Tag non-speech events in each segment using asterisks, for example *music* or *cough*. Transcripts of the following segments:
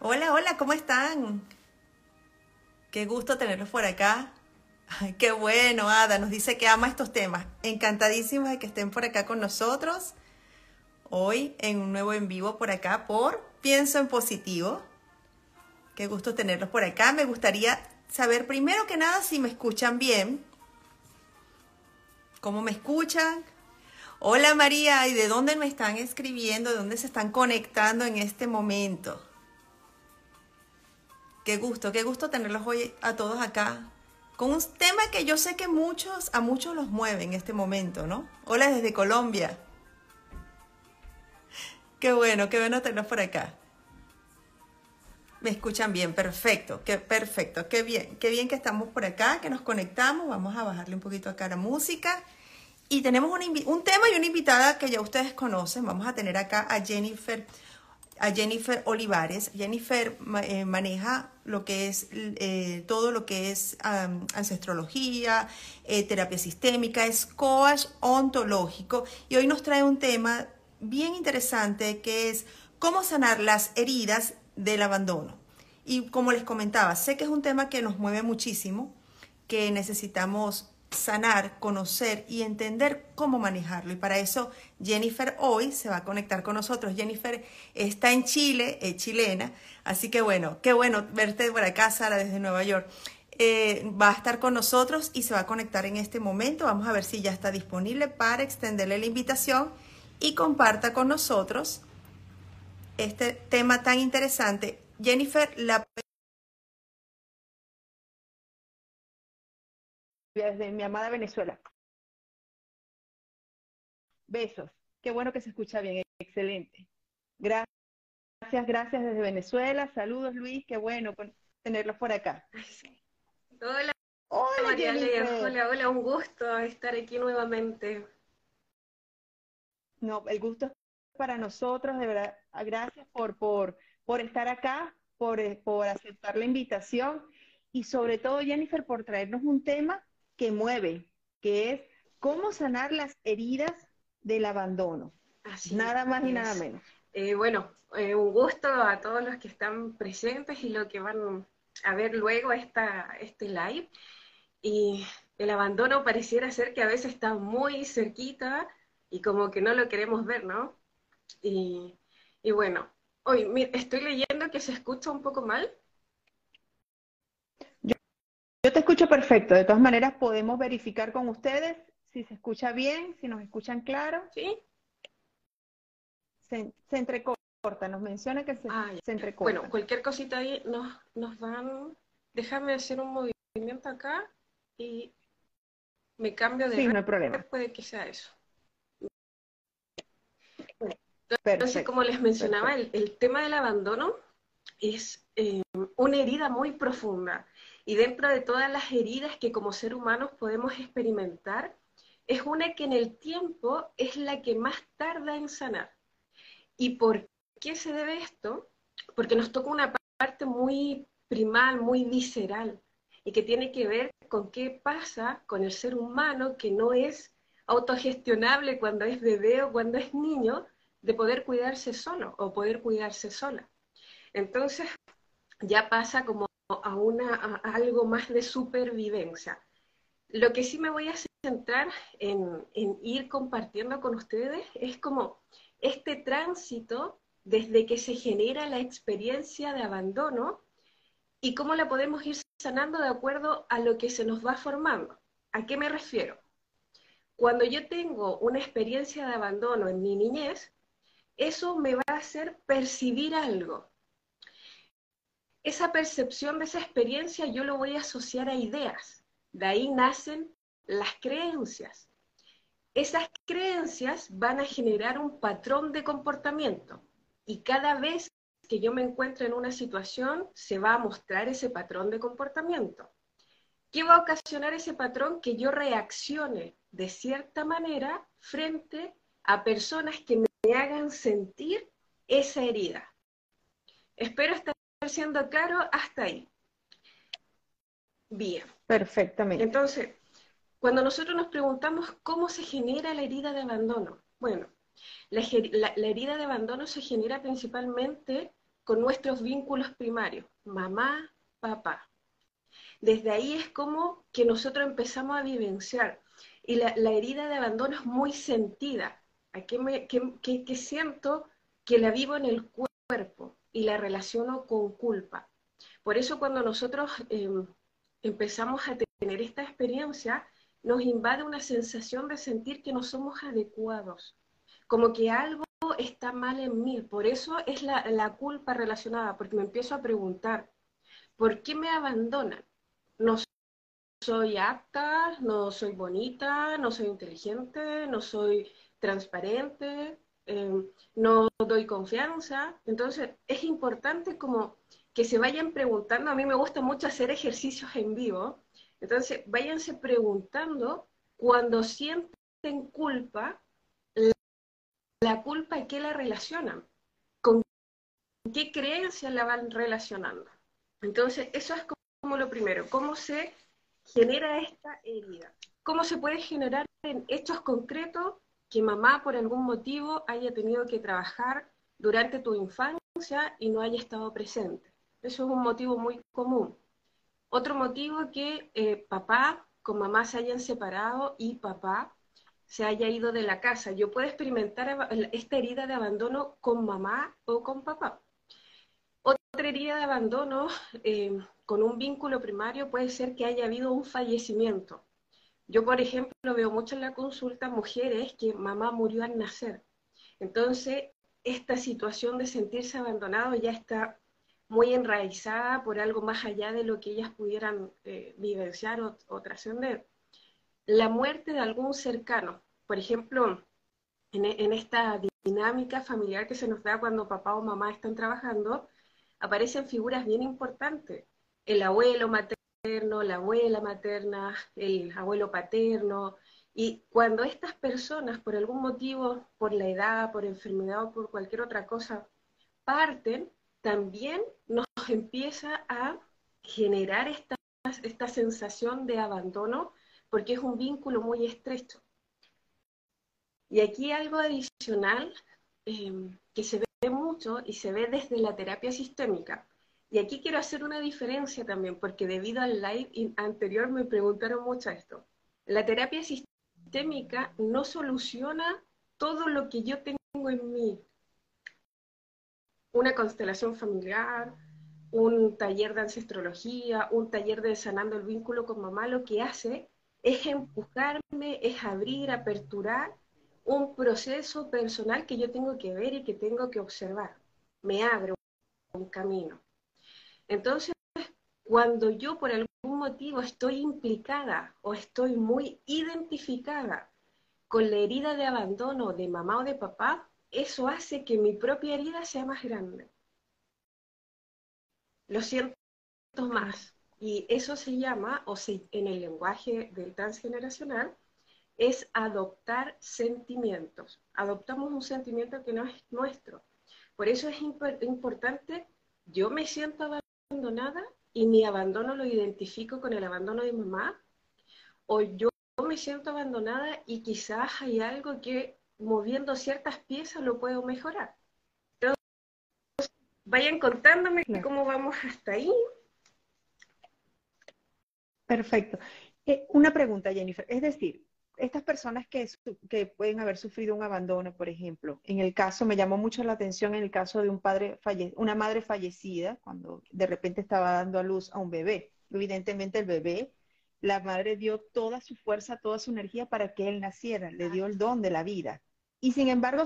Hola, hola, ¿cómo están? Qué gusto tenerlos por acá. Qué bueno, Ada, nos dice que ama estos temas. Encantadísimos de que estén por acá con nosotros. Hoy en un nuevo en vivo por acá por Pienso en Positivo. Qué gusto tenerlos por acá. Me gustaría saber primero que nada si me escuchan bien. ¿Cómo me escuchan? Hola María, ¿y de dónde me están escribiendo? ¿De dónde se están conectando en este momento? Qué gusto, qué gusto tenerlos hoy a todos acá con un tema que yo sé que muchos, a muchos los mueve en este momento, ¿no? Hola desde Colombia. Qué bueno, qué bueno tenerlos por acá. Me escuchan bien, perfecto, qué perfecto, qué bien, qué bien que estamos por acá, que nos conectamos. Vamos a bajarle un poquito acá la música. Y tenemos un, un tema y una invitada que ya ustedes conocen. Vamos a tener acá a Jennifer a Jennifer Olivares. Jennifer eh, maneja lo que es eh, todo lo que es ancestrología, eh, terapia sistémica, es coach ontológico y hoy nos trae un tema bien interesante que es cómo sanar las heridas del abandono. Y como les comentaba, sé que es un tema que nos mueve muchísimo, que necesitamos sanar, conocer y entender cómo manejarlo. Y para eso Jennifer hoy se va a conectar con nosotros. Jennifer está en Chile, es chilena, así que bueno, qué bueno verte por acá, Sara, desde Nueva York. Eh, va a estar con nosotros y se va a conectar en este momento. Vamos a ver si ya está disponible para extenderle la invitación y comparta con nosotros este tema tan interesante. Jennifer, la desde mi amada Venezuela. Besos. Qué bueno que se escucha bien. Excelente. Gracias, gracias desde Venezuela. Saludos, Luis. Qué bueno tenerlos por acá. Hola. Hola, María Hola, hola. Un gusto estar aquí nuevamente. No, el gusto es para nosotros, de verdad. Gracias por, por, por estar acá, por, por aceptar la invitación y sobre todo, Jennifer, por traernos un tema que mueve, que es cómo sanar las heridas del abandono. Así nada más y nada menos. Eh, bueno, eh, un gusto a todos los que están presentes y lo que van a ver luego esta, este live. Y el abandono pareciera ser que a veces está muy cerquita y como que no lo queremos ver, ¿no? Y, y bueno, hoy estoy leyendo que se escucha un poco mal. Yo te escucho perfecto. De todas maneras, podemos verificar con ustedes si se escucha bien, si nos escuchan claro. Sí. Se, entrecorta, nos menciona que se, ah, se, entrecorta. Bueno, cualquier cosita ahí nos, nos van. Déjame hacer un movimiento acá y me cambio de. Sí, no hay problema. Puede que sea eso. entonces, como les mencionaba, el, tema del abandono es eh, una herida muy profunda y dentro de todas las heridas que como ser humanos podemos experimentar, es una que en el tiempo es la que más tarda en sanar. ¿Y por qué se debe esto? Porque nos toca una parte muy primal, muy visceral, y que tiene que ver con qué pasa con el ser humano que no es autogestionable cuando es bebé o cuando es niño, de poder cuidarse solo o poder cuidarse sola. Entonces, ya pasa como a, una, algo más de supervivencia. Lo que sí me voy a centrar en, en ir compartiendo con ustedes es como este tránsito desde que se genera la experiencia de abandono y cómo la podemos ir sanando de acuerdo a lo que se nos va formando. ¿A qué me refiero? Cuando yo tengo una experiencia de abandono en mi niñez, eso me va a hacer percibir algo esa percepción de esa experiencia yo lo voy a asociar a ideas. De ahí nacen las creencias. Esas creencias van a generar un patrón de comportamiento y cada vez que yo me encuentro en una situación se va a mostrar ese patrón de comportamiento. ¿Qué va a ocasionar ese patrón? Que yo reaccione de cierta manera frente a personas que me hagan sentir esa herida. Espero siendo claro hasta ahí. Bien. Perfectamente. Entonces, cuando nosotros nos preguntamos cómo se genera la herida de abandono, bueno, la, herida de abandono se genera principalmente con nuestros vínculos primarios, mamá, papá. Desde ahí es como que nosotros empezamos a vivenciar. Y la, herida de abandono es muy sentida. Aquí me, que, siento que la vivo en el cuerpo y la relaciono con culpa. Por eso cuando nosotros em, empezamos a tener esta experiencia, nos invade una sensación de sentir que no somos adecuados, como que algo está mal en mí. Por eso es la, culpa relacionada, porque me empiezo a preguntar, ¿por qué me abandonan? No soy apta, no soy bonita, no soy inteligente, no soy transparente, em, no doy confianza. Entonces, es importante como que se vayan preguntando, a mí me gusta mucho hacer ejercicios en vivo, entonces váyanse preguntando cuando sienten culpa, la culpa y qué la relacionan, con qué creencias la van relacionando. Entonces, eso es como lo primero, cómo se genera esta herida, cómo se puede generar en hechos concretos que mamá por algún motivo haya tenido que trabajar durante tu infancia y no haya estado presente. Eso es un motivo muy común. Otro motivo que eh, papá con mamá se hayan separado y papá se haya ido de la casa. Yo puedo experimentar esta herida de abandono con mamá o con papá. Otra herida de abandono eh, con un vínculo primario puede ser que haya habido un fallecimiento. Yo, por ejemplo, veo mucho en la consulta mujeres que mamá murió al nacer. Entonces, esta situación de sentirse abandonado ya está muy enraizada por algo más allá de lo que ellas pudieran eh, vivenciar o trascender la muerte de algún cercano. Por ejemplo, en, esta dinámica familiar que se nos da cuando papá o mamá están trabajando, aparecen figuras bien importantes. El abuelo materno, la abuela materna, el abuelo paterno. Y cuando estas personas, por algún motivo, por la edad, por enfermedad o por cualquier otra cosa, parten, también nos empieza a generar esta, esta sensación de abandono porque es un vínculo muy estrecho. Y aquí algo adicional em, que se ve mucho y se ve desde la terapia sistémica. Y aquí quiero hacer una diferencia también, porque debido al live anterior me preguntaron mucho esto. La terapia sistémica no soluciona todo lo que yo tengo en mí. Una constelación familiar, un taller de ancestrología, un taller de sanando el vínculo con mamá, lo que hace es empujarme, es abrir, aperturar un proceso personal que yo tengo que ver y que tengo que observar. Me abre un camino. Entonces, cuando yo por algún motivo estoy implicada o estoy muy identificada con la herida de abandono de mamá o de papá, eso hace que mi propia herida sea más grande. Lo siento más. Y eso se llama, o en el lenguaje del transgeneracional, es adoptar sentimientos. Adoptamos un sentimiento que no es nuestro. Por eso es importante, yo me siento abandonada y mi abandono lo identifico con el abandono de mamá, o yo me siento abandonada y quizás hay algo que moviendo ciertas piezas lo puedo mejorar. Entonces, vayan contándome cómo vamos hasta ahí Perfecto. Eh, una pregunta, Jennifer. Es decir, estas personas que, que, pueden haber sufrido un abandono, por ejemplo, en el caso, me llamó mucho la atención en el caso de un padre falle una madre fallecida, cuando de repente estaba dando a luz a un bebé. Evidentemente el bebé, la madre dio toda su fuerza, toda su energía para que él naciera, le dio el don de la vida. Y sin embargo,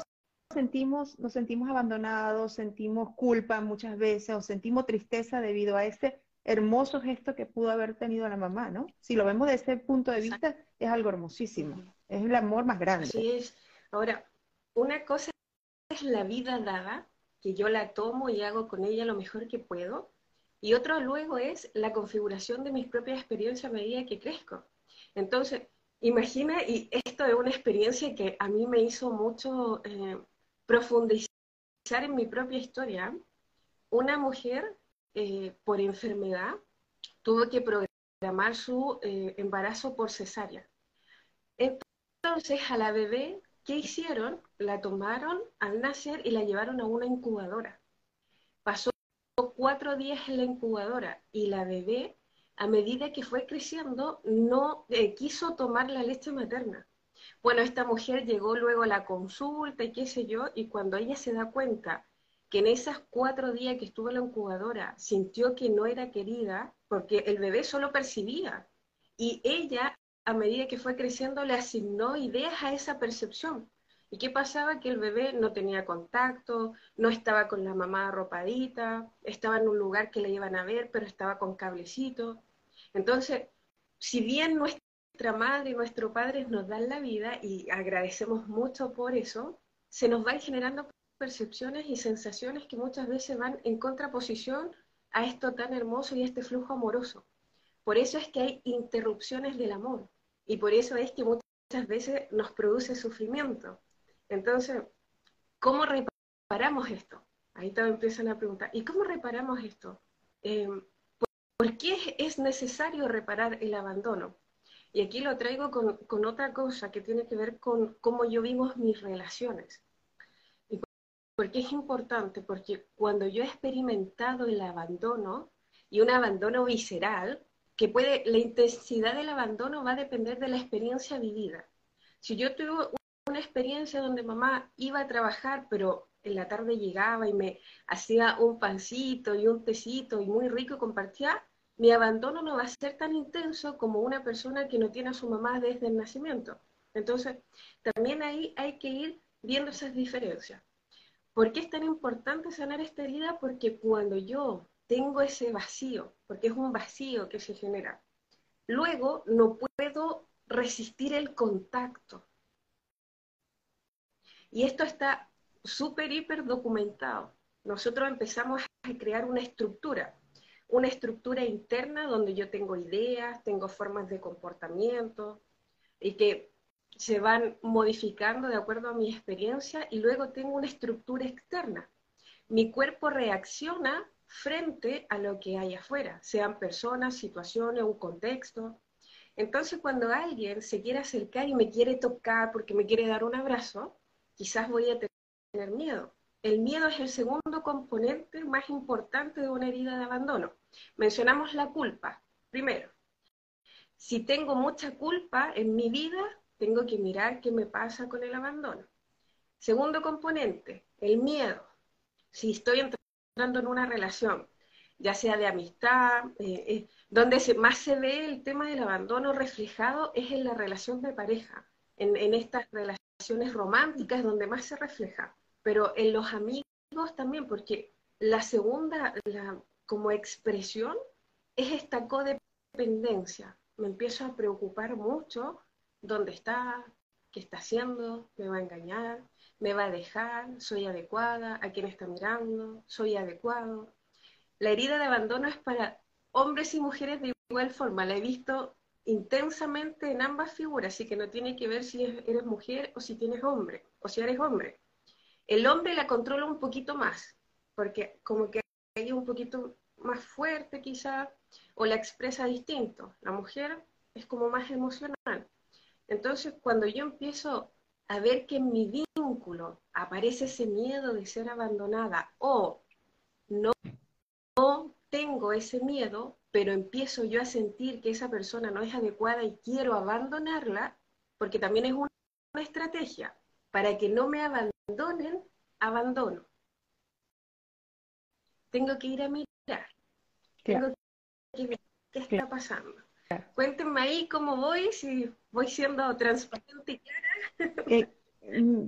sentimos, nos sentimos abandonados, sentimos culpa muchas veces o sentimos tristeza debido a este hermoso gesto que pudo haber tenido la mamá, ¿no? Si lo vemos desde ese punto de vista, es algo hermosísimo. Es el amor más grande. Así es. Ahora, una cosa es la vida dada, que yo la tomo y hago con ella lo mejor que puedo. Y otro luego es la configuración de mis propias experiencias a medida que crezco. Entonces, imagina, y esto es una experiencia que a mí me hizo mucho eh, profundizar en mi propia historia. Una mujer eh, por enfermedad, tuvo que programar su eh, embarazo por cesárea. Entonces, a la bebé, ¿qué hicieron? La tomaron al nacer y la llevaron a una incubadora. Pasó cuatro días en la incubadora y la bebé, a medida que fue creciendo, no eh, quiso tomar la leche materna. Bueno, esta mujer llegó luego a la consulta y qué sé yo, y cuando ella se da cuenta que en esas cuatro días que estuvo en la incubadora sintió que no era querida, porque el bebé solo percibía, y ella, a medida que fue creciendo, le asignó ideas a esa percepción. ¿Y qué pasaba? Que el bebé no tenía contacto, no estaba con la mamá arropadita, estaba en un lugar que le iban a ver, pero estaba con cablecito. Entonces, si bien nuestra madre y nuestro padre nos dan la vida y agradecemos mucho por eso, se nos van generando percepciones y sensaciones que muchas veces van en contraposición a esto tan hermoso y este flujo amoroso. Por eso es que hay interrupciones del amor y por eso es que muchas veces nos produce sufrimiento. Entonces, ¿cómo reparamos esto? Ahí también empiezan a preguntar, ¿y cómo reparamos esto? Eh, ¿por, qué es necesario reparar el abandono? Y aquí lo traigo con, con, otra cosa que tiene que ver con cómo yo vivo mis relaciones. ¿Y por qué es importante? Porque cuando yo he experimentado el abandono, y un abandono visceral, que puede, la intensidad del abandono va a depender de la experiencia vivida. Si yo tuve una experiencia donde mamá iba a trabajar, pero en la tarde llegaba y me hacía un pancito y un tecito y muy rico compartía, mi abandono no va a ser tan intenso como una persona que no tiene a su mamá desde el nacimiento. Entonces, también ahí hay que ir viendo esas diferencias. ¿Por qué es tan importante sanar esta herida? Porque cuando yo tengo ese vacío, porque es un vacío que se genera, luego no puedo resistir el contacto. Y esto está súper, hiper documentado. Nosotros empezamos a crear una estructura, una estructura interna donde yo tengo ideas, tengo formas de comportamiento y que se van modificando de acuerdo a mi experiencia y luego tengo una estructura externa. Mi cuerpo reacciona frente a lo que hay afuera, sean personas, situaciones, un contexto. Entonces, cuando alguien se quiere acercar y me quiere tocar porque me quiere dar un abrazo, quizás voy a tener miedo. El miedo es el segundo componente más importante de una herida de abandono. Mencionamos la culpa. Primero, si tengo mucha culpa en mi vida, tengo que mirar qué me pasa con el abandono. Segundo componente, el miedo. Si estoy entrando en una relación, ya sea de amistad, eh, eh, donde más se ve el tema del abandono reflejado es en la relación de pareja, en, en estas relaciones románticas donde más se refleja, pero en los amigos también, porque la segunda, como expresión, es esta codependencia. Me empiezo a preocupar mucho dónde está, qué está haciendo, me va a engañar, me va a dejar, soy adecuada, a quién está mirando, soy adecuado. La herida de abandono es para hombres y mujeres de igual forma. La he visto intensamente en ambas figuras, así que no tiene que ver si eres mujer o si tienes hombre, o si eres hombre. El hombre la controla un poquito más, porque como que hay un poquito más fuerte quizá, o la expresa distinto. La mujer es como más emocional. Entonces, cuando yo empiezo a ver que en mi vínculo aparece ese miedo de ser abandonada o no, no tengo ese miedo, pero empiezo yo a sentir que esa persona no es adecuada y quiero abandonarla, porque también es una, estrategia, para que no me abandonen, abandono. Tengo que ir a mirar. Tengo que ver qué está pasando. Cuéntenme ahí cómo voy, si voy siendo transparente y clara. Eh, mm,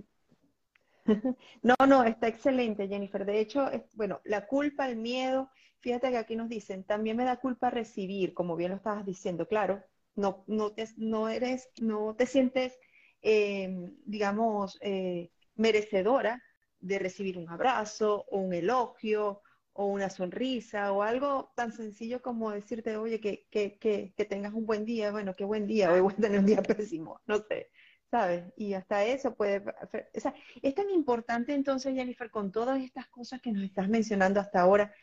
*laughs* no, no, está excelente, Jennifer. De hecho, bueno, la culpa, el miedo, fíjate que aquí nos dicen, también me da culpa recibir, como bien lo estabas diciendo, claro, no, no, te, no eres, no te sientes, eh, digamos, eh, merecedora de recibir un abrazo o un elogio o una sonrisa o algo tan sencillo como decirte, oye, que, que, que, que tengas un buen día, bueno, qué buen día, hoy voy a tener un día pésimo, no sé, ¿sabes? Y hasta eso puede, o sea, es tan importante entonces, Jennifer, con todas estas cosas que nos estás mencionando hasta ahora,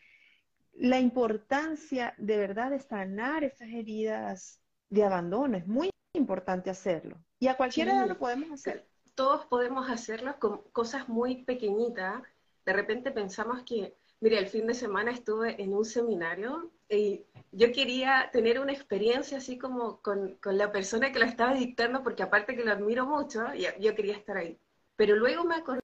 la importancia de verdad de sanar esas heridas de abandono. Es muy importante hacerlo. Y a cualquier edad lo podemos hacer. Todos podemos hacerlo con cosas muy pequeñitas. De repente pensamos que, mire, el fin de semana estuve en un seminario y yo quería tener una experiencia así como con, la persona que lo estaba dictando, porque aparte que lo admiro mucho, yo quería estar ahí. Pero luego me acordé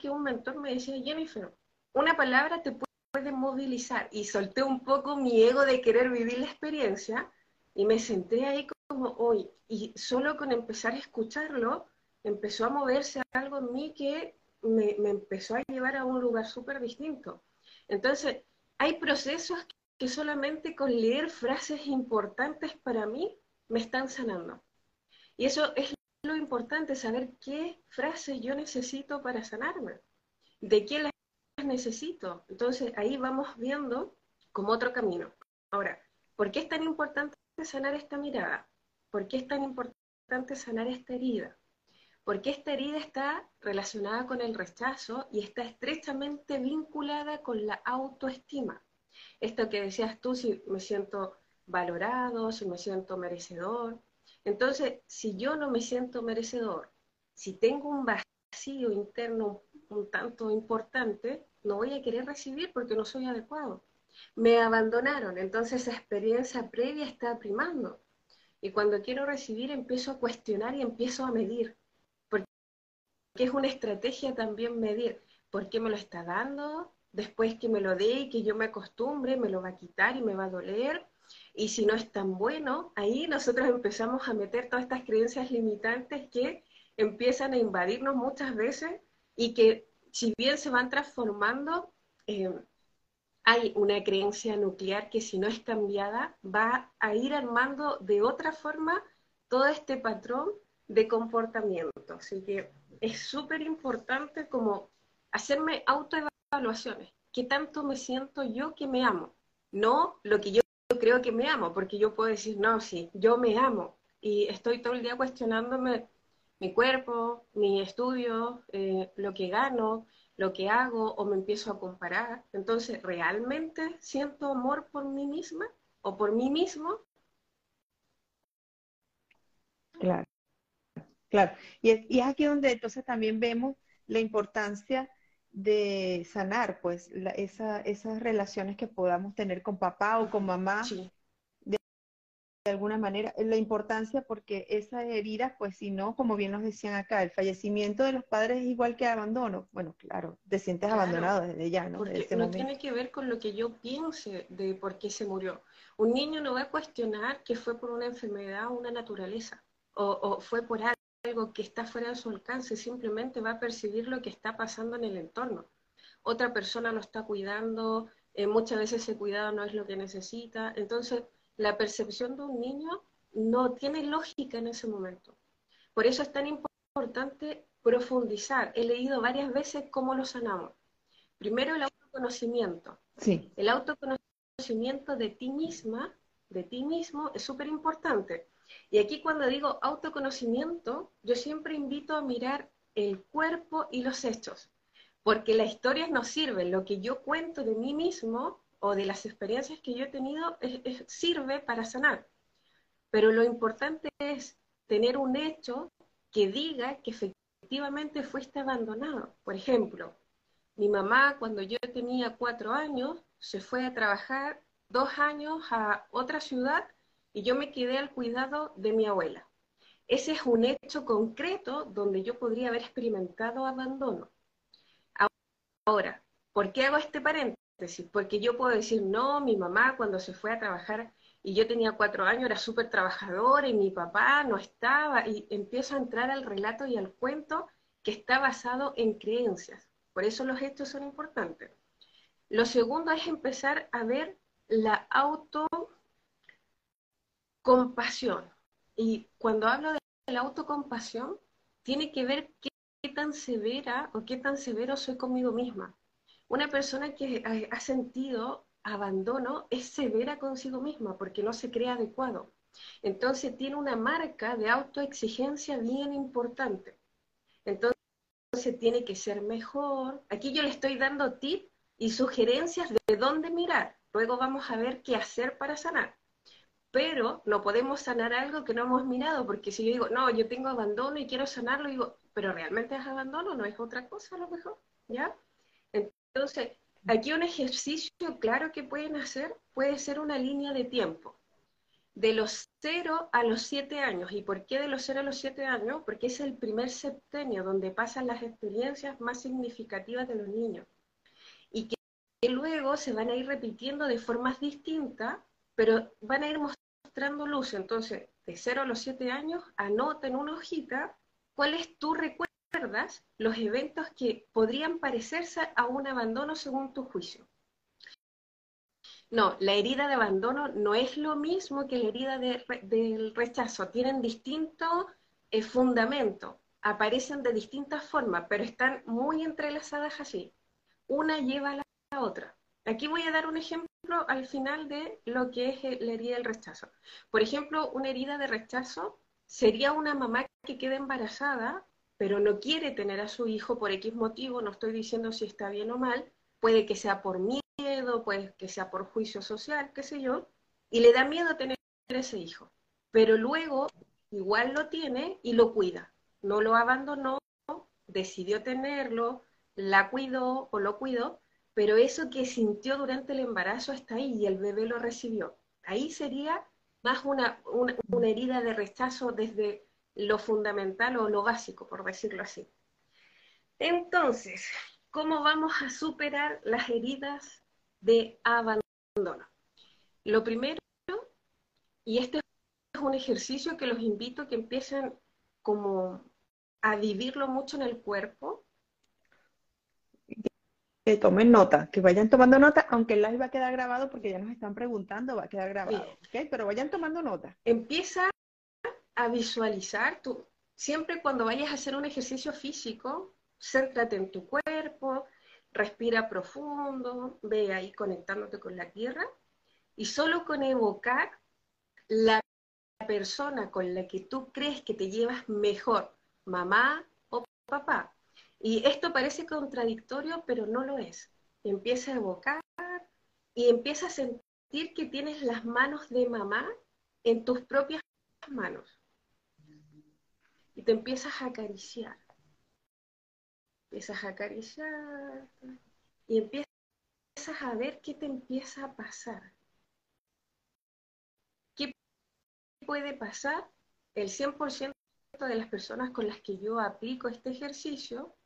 que un mentor me decía, Jennifer, una palabra te puede movilizar. Y solté un poco mi ego de querer vivir la experiencia y me senté ahí como hoy. Y solo con empezar a escucharlo, empezó a moverse algo en mí que me, me empezó a llevar a un lugar súper distinto. Entonces, hay procesos que solamente con leer frases importantes para mí me están sanando. Y eso es lo importante, saber qué frases yo necesito para sanarme, de qué las necesito. Entonces ahí vamos viendo como otro camino. Ahora, ¿por qué es tan importante sanar esta mirada? ¿Por qué es tan importante sanar esta herida? Porque esta herida está relacionada con el rechazo y está estrechamente vinculada con la autoestima. Esto que decías tú, si me siento valorado, si me siento merecedor. Entonces, si yo no me siento merecedor, si tengo un vacío interno un tanto importante, no voy a querer recibir porque no soy adecuado. Me abandonaron, entonces esa experiencia previa está primando. Y cuando quiero recibir empiezo a cuestionar y empiezo a medir. Porque es una estrategia también medir. ¿Por qué me lo está dando? Después que me lo dé y que yo me acostumbre, me lo va a quitar y me va a doler. Y si no es tan bueno, ahí nosotros empezamos a meter todas estas creencias limitantes que empiezan a invadirnos muchas veces y que si bien se van transformando, eh, hay una creencia nuclear que si no es cambiada va a ir armando de otra forma todo este patrón de comportamiento. Así que es súper importante como hacerme autoevaluaciones. ¿Qué tanto me siento yo que me amo? No lo que yo creo que me amo, porque yo puedo decir, no, sí, yo me amo. Y estoy todo el día cuestionándome mi cuerpo, mi estudio, eh, lo que gano, lo que hago o me empiezo a comparar. Entonces, ¿realmente siento amor por mí misma o por mí mismo? Claro, claro. Y es, y es aquí donde entonces también vemos la importancia de sanar, pues, esa, esas relaciones que podamos tener con papá o con mamá, sí de alguna manera, la importancia porque esa herida, pues si no, como bien nos decían acá, el fallecimiento de los padres es igual que abandono. Bueno, claro, te sientes abandonado desde ya, ¿no? Porque no tiene que ver con lo que yo piense de por qué se murió. Un niño no va a cuestionar que fue por una enfermedad o una naturaleza, o, fue por algo que está fuera de su alcance, simplemente va a percibir lo que está pasando en el entorno. Otra persona lo está cuidando, eh, muchas veces ese cuidado no es lo que necesita, entonces la percepción de un niño no tiene lógica en ese momento. Por eso es tan importante profundizar. He leído varias veces cómo lo sanamos. Primero el autoconocimiento. Sí. El autoconocimiento de ti misma, de ti mismo, es súper importante. Y aquí cuando digo autoconocimiento, yo siempre invito a mirar el cuerpo y los hechos, porque las historias nos sirven. Lo que yo cuento de mí mismo o de las experiencias que yo he tenido sirve para sanar. Pero lo importante es tener un hecho que diga que efectivamente fuiste abandonado. Por ejemplo, mi mamá cuando yo tenía cuatro años se fue a trabajar dos años a otra ciudad y yo me quedé al cuidado de mi abuela. Ese es un hecho concreto donde yo podría haber experimentado abandono. Ahora, ¿por qué hago este paréntesis? porque yo puedo decir, no, mi mamá cuando se fue a trabajar y yo tenía cuatro años era súper trabajadora y mi papá no estaba, y empiezo a entrar al relato y al cuento que está basado en creencias. Por eso los hechos son importantes. Lo segundo es empezar a ver la autocompasión. Y cuando hablo de la autocompasión, tiene que ver qué tan severa o qué tan severo soy conmigo misma una persona que ha sentido abandono es severa consigo misma porque no se cree adecuado. Entonces tiene una marca de autoexigencia bien importante. Entonces tiene que ser mejor. Aquí yo le estoy dando tips y sugerencias de dónde mirar. Luego vamos a ver qué hacer para sanar. Pero no podemos sanar algo que no hemos mirado, porque si yo digo, no, yo tengo abandono y quiero sanarlo, digo, pero realmente es abandono, no es otra cosa a lo mejor, ¿ya? Entonces, aquí un ejercicio claro que pueden hacer puede ser una línea de tiempo de los 0 a los 7 años. ¿Y por qué de los 0 a los 7 años? Porque es el primer septenio donde pasan las experiencias más significativas de los niños. Y que, luego se van a ir repitiendo de formas distintas, pero van a ir mostrando luz. Entonces, de 0 a los 7 años, anota en una hojita cuáles tú recuerdas los eventos que podrían parecerse a un abandono según tu juicio. No, la herida de abandono no es lo mismo que la herida del rechazo. Tienen distintos eh, fundamentos, aparecen de distintas formas, pero están muy entrelazadas así. Una lleva a la, otra. Aquí voy a dar un ejemplo al final de lo que es la herida del rechazo. Por ejemplo, una herida de rechazo sería una mamá que queda embarazada, pero no quiere tener a su hijo por X motivo, no estoy diciendo si está bien o mal, puede que sea por miedo pues que sea por juicio social, qué sé yo, y le da miedo tener ese hijo. Pero luego igual lo tiene y lo cuida. No lo abandonó, decidió tenerlo, la cuidó o lo cuidó, pero eso que sintió durante el embarazo está ahí y el bebé lo recibió. Ahí sería más una, una, herida de rechazo desde lo fundamental o lo básico, por decirlo así. Entonces, ¿cómo vamos a superar las heridas de abandono. Lo primero, y este es un ejercicio que los invito a que empiecen como a vivirlo mucho en el cuerpo. Que tomen nota, que vayan tomando nota, aunque el live va a quedar grabado porque ya nos están preguntando, va a quedar grabado, Pero vayan tomando nota. Empieza a visualizar, tú, siempre cuando vayas a hacer un ejercicio físico, céntrate en tu cuerpo, respira profundo, ve ahí conectándote con la tierra y solo con evocar la persona con la que tú crees que te llevas mejor, mamá o papá. Y esto parece contradictorio, pero no lo es. Empieza a evocar y empieza a sentir que tienes las manos de mamá en tus propias manos. Y te empiezas a acariciar empiezas a acariciar y empiezas a ver qué te empieza a pasar. ¿Qué puede pasar? El 100% de las personas con las que yo aplico este ejercicio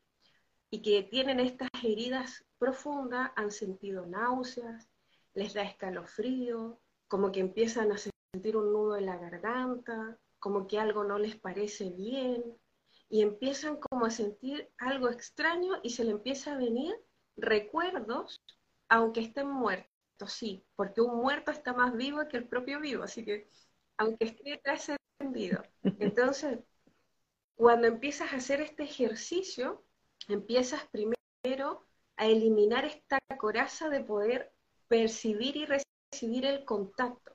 y que tienen estas heridas profundas han sentido náuseas, les da escalofrío, como que empiezan a sentir un nudo en la garganta, como que algo no les parece bien, y empiezan como a sentir algo extraño y se le empieza a venir recuerdos, aunque estén muertos, sí, porque un muerto está más vivo que el propio vivo, así que aunque esté trascendido. Entonces, cuando empiezas a hacer este ejercicio, empiezas primero a eliminar esta coraza de poder percibir y recibir el contacto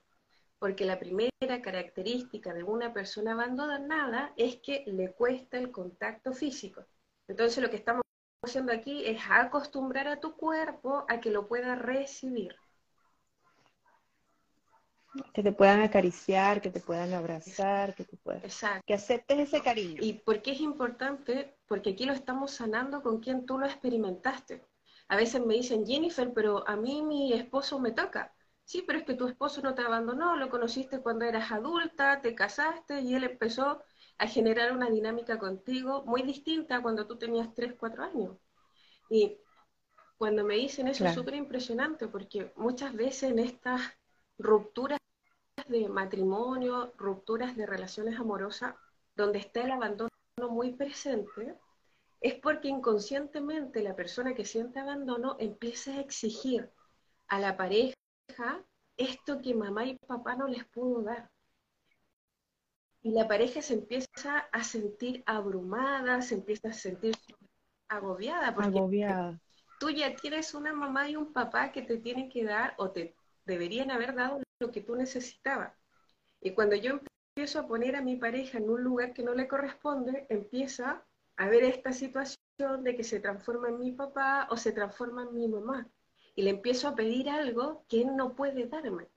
porque la primera característica de una persona abandonada es que le cuesta el contacto físico. Entonces lo que estamos haciendo aquí es acostumbrar a tu cuerpo a que lo pueda recibir. Que te puedan acariciar, que te puedan abrazar, que te puedan... Exacto. Que aceptes ese cariño. ¿Y por qué es importante? Porque aquí lo estamos sanando con quien tú lo experimentaste. A veces me dicen, Jennifer, pero a mí mi esposo me toca. Sí, pero es que tu esposo no te abandonó, lo conociste cuando eras adulta, te casaste y él empezó a generar una dinámica contigo muy distinta cuando tú tenías 3, 4 años. Y cuando me dicen eso es súper impresionante porque muchas veces en estas rupturas de matrimonio, rupturas de relaciones amorosas, donde está el abandono muy presente, es porque inconscientemente la persona que siente abandono empieza a exigir a la pareja esto que mamá y papá no les pudo dar. Y la pareja se empieza a sentir abrumada, se empieza a sentir agobiada, porque agobiada. tú ya tienes una mamá y un papá que te tienen que dar o te deberían haber dado lo que tú necesitabas. Y cuando yo empiezo a poner a mi pareja en un lugar que no le corresponde, empieza a ver esta situación de que se transforma en mi papá o se transforma en mi mamá y le empiezo a pedir algo que él no puede darme.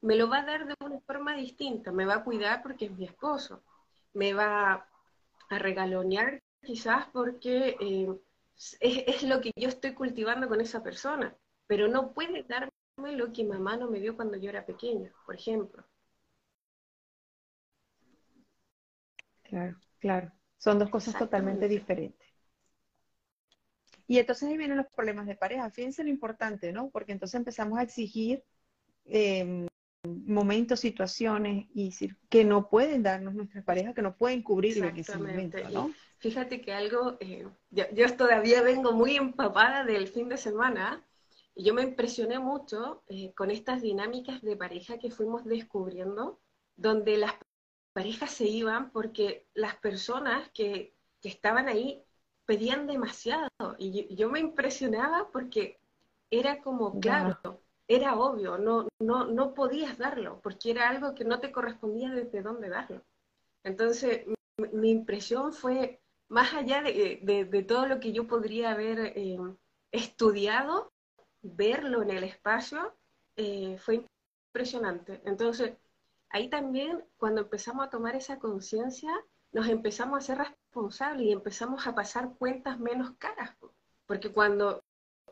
Me lo va a dar de una forma distinta, me va a cuidar porque es mi esposo, me va a regalonear quizás porque eh, es, lo que yo estoy cultivando con esa persona, pero no puede darme lo que mamá no me dio cuando yo era pequeña, por ejemplo. Claro, claro. Son dos cosas totalmente diferentes. Y entonces ahí vienen los problemas de pareja. Fíjense lo importante, ¿no? Porque entonces empezamos a exigir em, momentos, situaciones y que no pueden darnos nuestras parejas, que no pueden cubrir en ese momento, ¿no? fíjate que algo, eh, yo, todavía vengo muy empapada del fin de semana y yo me impresioné mucho eh, con estas dinámicas de pareja que fuimos descubriendo, donde las parejas se iban porque las personas que, que estaban ahí pedían demasiado y yo, me impresionaba porque era como, claro, era obvio, no, no, no podías darlo, porque era algo que no te correspondía desde dónde darlo. Entonces, mi, impresión fue, más allá de, todo lo que yo podría haber eh, estudiado, verlo en el espacio, eh, fue impresionante. Entonces, ahí también, cuando empezamos a tomar esa conciencia, nos empezamos a ser responsables y empezamos a pasar cuentas menos caras. Porque cuando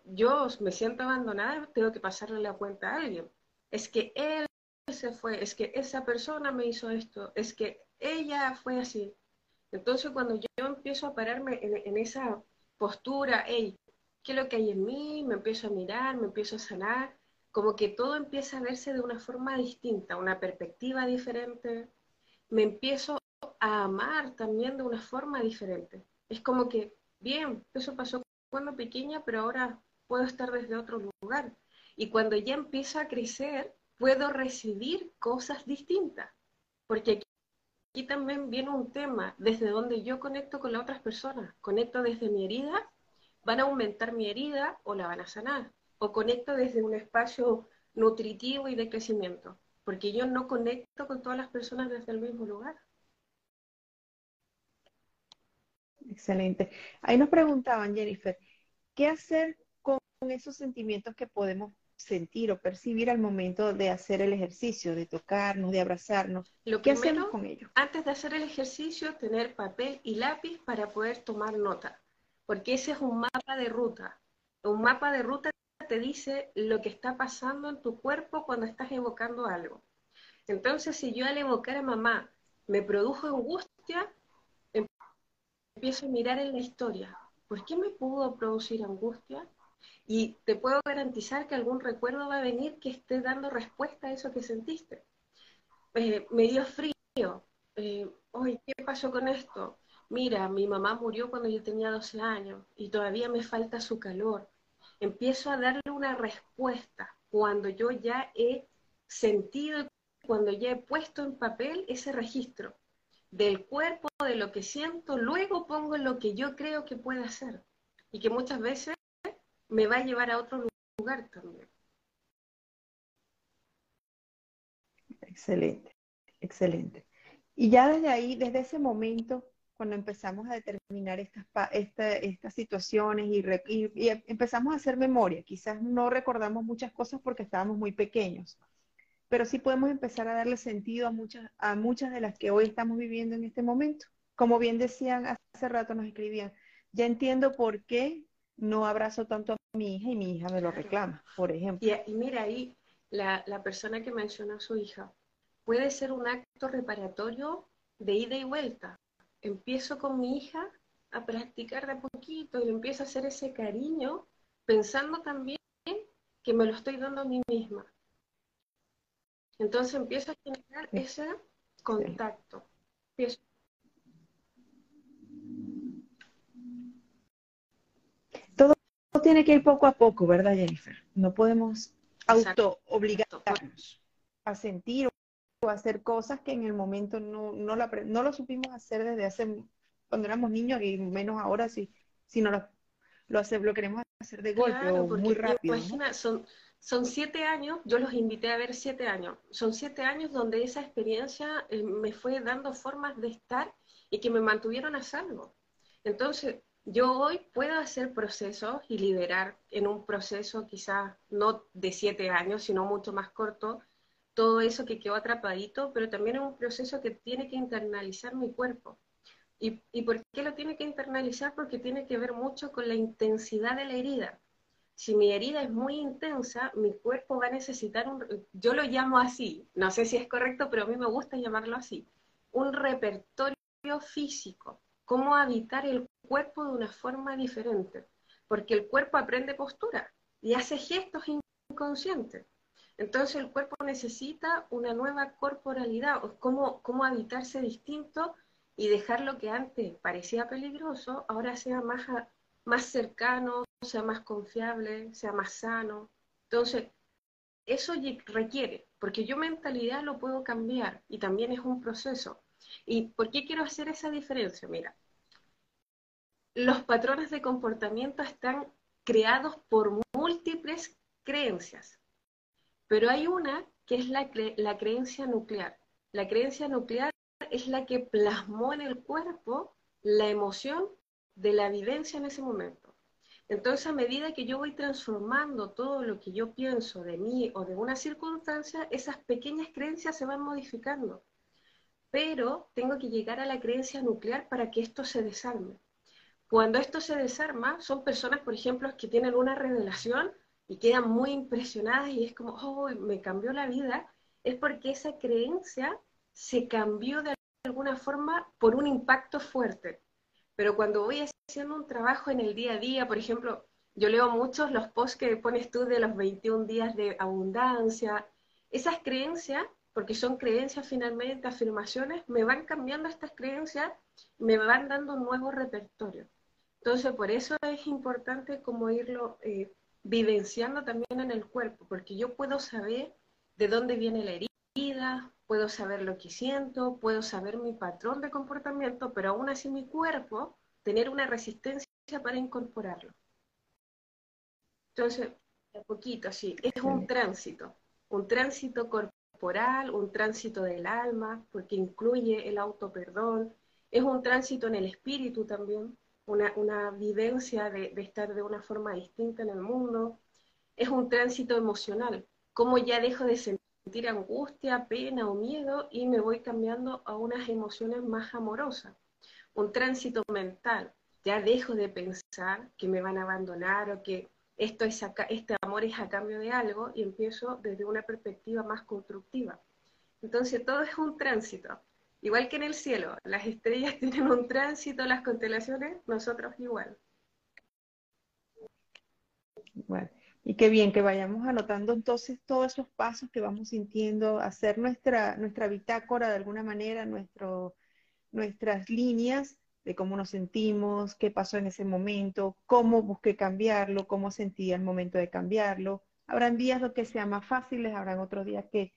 yo me siento abandonada, tengo que pasarle la cuenta a alguien. Es que él se fue, es que esa persona me hizo esto, es que ella fue así. Entonces cuando yo empiezo a pararme en, esa postura, hey, ¿qué es lo que hay en mí? Me empiezo a mirar, me empiezo a sanar, como que todo empieza a verse de una forma distinta, una perspectiva diferente. Me empiezo a amar también de una forma diferente. Es como que, bien, eso pasó cuando pequeña, pero ahora puedo estar desde otro lugar. Y cuando ya empiezo a crecer, puedo recibir cosas distintas. Porque aquí, también viene un tema, desde donde yo conecto con las otras personas. Conecto desde mi herida, van a aumentar mi herida o la van a sanar. O conecto desde un espacio nutritivo y de crecimiento. Porque yo no conecto con todas las personas desde el mismo lugar. Excelente. Ahí nos preguntaban, Jennifer, ¿qué hacer esos sentimientos que podemos sentir o percibir al momento de hacer el ejercicio, de tocarnos, de abrazarnos. Lo que hacemos con ellos? Antes de hacer el ejercicio, tener papel y lápiz para poder tomar nota, porque ese es un mapa de ruta. Un mapa de ruta te dice lo que está pasando en tu cuerpo cuando estás evocando algo. Entonces, si yo al evocar a mamá me produjo angustia, empiezo a mirar en la historia. ¿Por qué me pudo producir angustia? Y te puedo garantizar que algún recuerdo va a venir que esté dando respuesta a eso que sentiste. Eh, me dio frío. Eh, ¿qué pasó con esto? Mira, mi mamá murió cuando yo tenía 12 años y todavía me falta su calor. Empiezo a darle una respuesta cuando yo ya he sentido, cuando ya he puesto en papel ese registro del cuerpo, de lo que siento, luego pongo lo que yo creo que puede hacer. Y que muchas veces me va a llevar a otro lugar también. Excelente, excelente. Y ya desde ahí, desde ese momento, cuando empezamos a determinar estas, estas situaciones y, y, empezamos a hacer memoria, quizás no recordamos muchas cosas porque estábamos muy pequeños, pero sí podemos empezar a darle sentido a muchas, a muchas de las que hoy estamos viviendo en este momento. Como bien decían hace rato, nos escribían, ya entiendo por qué no abrazo tanto a mi hija y mi hija me lo reclama, por ejemplo. Y, mira ahí, la, persona que menciona a su hija, puede ser un acto reparatorio de ida y vuelta. Empiezo con mi hija a practicar de poquito y le empiezo a hacer ese cariño, pensando también que me lo estoy dando a mí misma. Entonces empiezo a generar ese contacto. tiene que ir poco a poco, ¿verdad, Jennifer? No podemos auto obligarnos a sentir o hacer cosas que en el momento no, no, no lo supimos hacer desde hace, cuando éramos niños y menos ahora si, si no lo, lo, lo queremos hacer de golpe o muy rápido. Imagina, son, son siete años, yo los invité a ver siete años, son siete años donde esa experiencia eh, me fue dando formas de estar y que me mantuvieron a salvo. Entonces, yo hoy puedo hacer procesos y liberar en un proceso quizás no de siete años, sino mucho más corto, todo eso que quedó atrapadito, pero también en un proceso que tiene que internalizar mi cuerpo. ¿Y, ¿Y por qué lo tiene que internalizar? Porque tiene que ver mucho con la intensidad de la herida. Si mi herida es muy intensa, mi cuerpo va a necesitar un, yo lo llamo así, no sé si es correcto, pero a mí me gusta llamarlo así, un repertorio físico, cómo habitar el cuerpo de una forma diferente, porque el cuerpo aprende postura y hace gestos inconscientes. Entonces el cuerpo necesita una nueva corporalidad, cómo, cómo habitarse distinto y dejar lo que antes parecía peligroso, ahora sea más, más cercano, sea más confiable, sea más sano. Entonces, eso requiere, porque yo mentalidad lo puedo cambiar y también es un proceso. ¿Y por qué quiero hacer esa diferencia? Mira, los patrones de comportamiento están creados por múltiples creencias. Pero hay una que es la, creencia nuclear. La creencia nuclear es la que plasmó en el cuerpo la emoción de la vivencia en ese momento. Entonces, a medida que yo voy transformando todo lo que yo pienso de mí o de una circunstancia, esas pequeñas creencias se van modificando. Pero tengo que llegar a la creencia nuclear para que esto se desarme. Cuando esto se desarma, son personas, por ejemplo, que tienen una revelación y quedan muy impresionadas y es como, oh, me cambió la vida, es porque esa creencia se cambió de alguna forma por un impacto fuerte. Pero cuando voy haciendo un trabajo en el día a día, por ejemplo, yo leo muchos los posts que pones tú de los 21 días de abundancia, esas creencias, porque son creencias finalmente, afirmaciones, me van cambiando estas creencias, me van dando un nuevo repertorio. Entonces, por eso es importante como irlo eh, vivenciando también en el cuerpo, porque yo puedo saber de dónde viene la herida, puedo saber lo que siento, puedo saber mi patrón de comportamiento, pero aún así mi cuerpo tener una resistencia para incorporarlo. Entonces, a poquito, sí, es un tránsito, un tránsito corporal, un tránsito del alma, porque incluye el autoperdón, es un tránsito en el espíritu también, una, vivencia de, estar de una forma distinta en el mundo. Es un tránsito emocional, como ya dejo de sentir angustia, pena o miedo y me voy cambiando a unas emociones más amorosas. Un tránsito mental, ya dejo de pensar que me van a abandonar o que esto es este amor es a cambio de algo y empiezo desde una perspectiva más constructiva. Entonces todo es un tránsito. Igual que en el cielo, las estrellas *laughs* tienen un tránsito, las constelaciones, nosotros igual. Bueno, y qué bien que vayamos anotando entonces todos esos pasos que vamos sintiendo, hacer nuestra, nuestra bitácora de alguna manera, nuestro, nuestras líneas de cómo nos sentimos, qué pasó en ese momento, cómo busqué cambiarlo, cómo sentí el momento de cambiarlo. Habrán días que sean más fáciles, habrán otros días que,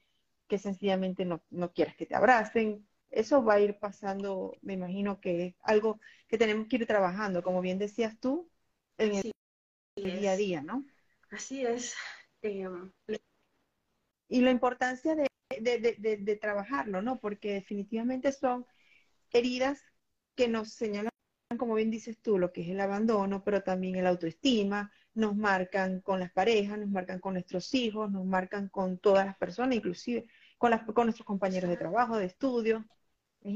que sencillamente no, no quieras que te abracen, eso va a ir pasando, me imagino que es algo que tenemos que ir trabajando, como bien decías tú, en el, día a día, ¿no? Así es. Em, y la importancia de, de, trabajarlo, ¿no? Porque definitivamente son heridas que nos señalan, como bien dices tú, lo que es el abandono, pero también el autoestima, nos marcan con las parejas, nos marcan con nuestros hijos, nos marcan con todas las personas, inclusive con, las, con nuestros compañeros de trabajo, de estudio. Es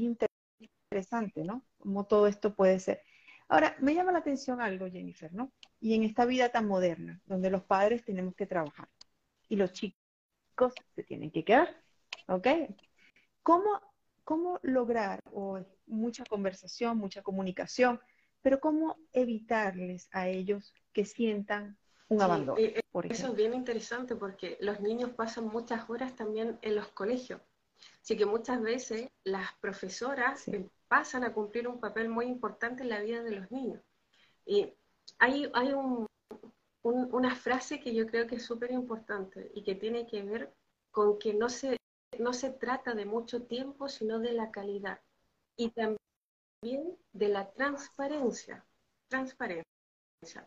interesante, ¿no? Cómo todo esto puede ser. Ahora, me llama la atención algo, Jennifer, ¿no? Y en esta vida tan moderna, donde los padres tenemos que trabajar y los chicos se tienen que quedar, ¿ok? ¿Cómo, cómo lograr, o mucha conversación, mucha comunicación, pero cómo evitarles a ellos que sientan un abandono? Eh, por eso es bien interesante porque los niños pasan muchas horas también en los colegios Así que muchas veces las profesoras pasan a cumplir un papel muy importante en la vida de los niños. Y hay, hay una frase que yo creo que es súper importante y que tiene que ver con que no se, no se trata de mucho tiempo, sino de la calidad. Y también de la transparencia. Transparencia.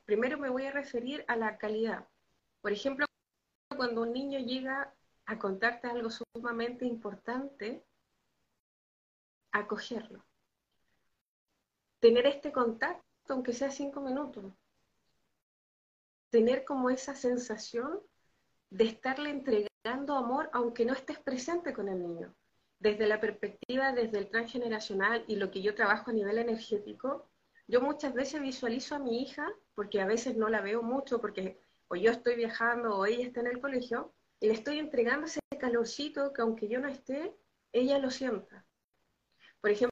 Primero me voy a referir a la calidad. Por ejemplo, cuando un niño llega a contarte algo sumamente importante, acogerlo. Tener este contacto, aunque sea cinco minutos. Tener como esa sensación de estarle entregando amor, aunque no estés presente con el niño. desde la perspectiva, desde el transgeneracional y lo que yo trabajo a nivel energético, yo muchas veces visualizo a mi hija, porque a veces no la veo mucho, porque o yo estoy viajando o ella está en el colegio, le estoy entregando ese calorcito que aunque yo no esté, ella lo sienta. Por ejemplo,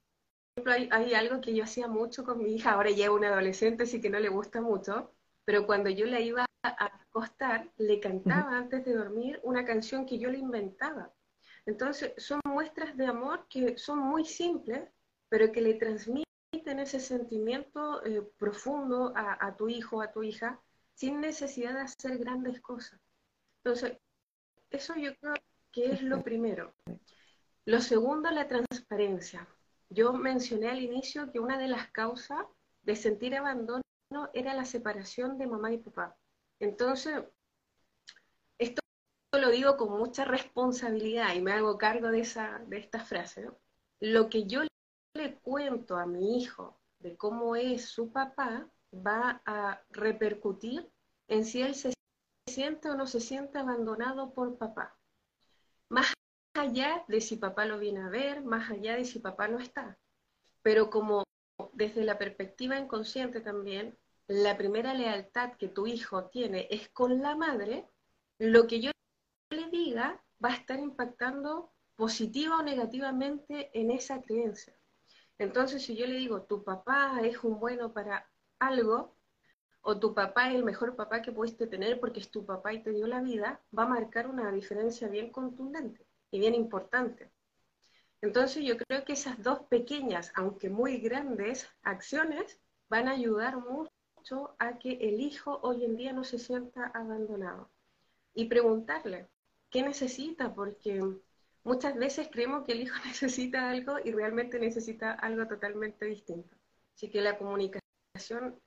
hay, hay algo que yo hacía mucho con mi hija, ahora ya es una adolescente, así que no le gusta mucho, pero cuando yo la iba a acostar, le cantaba antes de dormir una canción que yo le inventaba. Entonces, son muestras de amor que son muy simples, pero que le transmiten ese sentimiento eh, profundo a, a, tu hijo, a tu hija, sin necesidad de hacer grandes cosas. Entonces, eso yo creo que es lo primero. Lo segundo, la transparencia. Yo mencioné al inicio que una de las causas de sentir abandono era la separación de mamá y papá. Entonces, esto lo digo con mucha responsabilidad y me hago cargo de, esa, de esta frase. Lo que yo le cuento a mi hijo de cómo es su papá va a repercutir en si él se siente o no se siente abandonado por papá. Más allá de si papá lo viene a ver, más allá de si papá no está. Pero como desde la perspectiva inconsciente también, la primera lealtad que tu hijo tiene es con la madre, lo que yo le diga va a estar impactando positiva o negativamente en esa creencia. Entonces, si yo le digo, tu papá es un bueno para algo, o tu papá es el mejor papá que pudiste tener porque es tu papá y te dio la vida, va a marcar una diferencia bien contundente y bien importante. Entonces yo creo que esas dos pequeñas, aunque muy grandes, acciones van a ayudar mucho a que el hijo hoy en día no se sienta abandonado. Y preguntarle, ¿qué necesita? Porque muchas veces creemos que el hijo *laughs* necesita algo y realmente necesita algo totalmente distinto. Así que la comunicación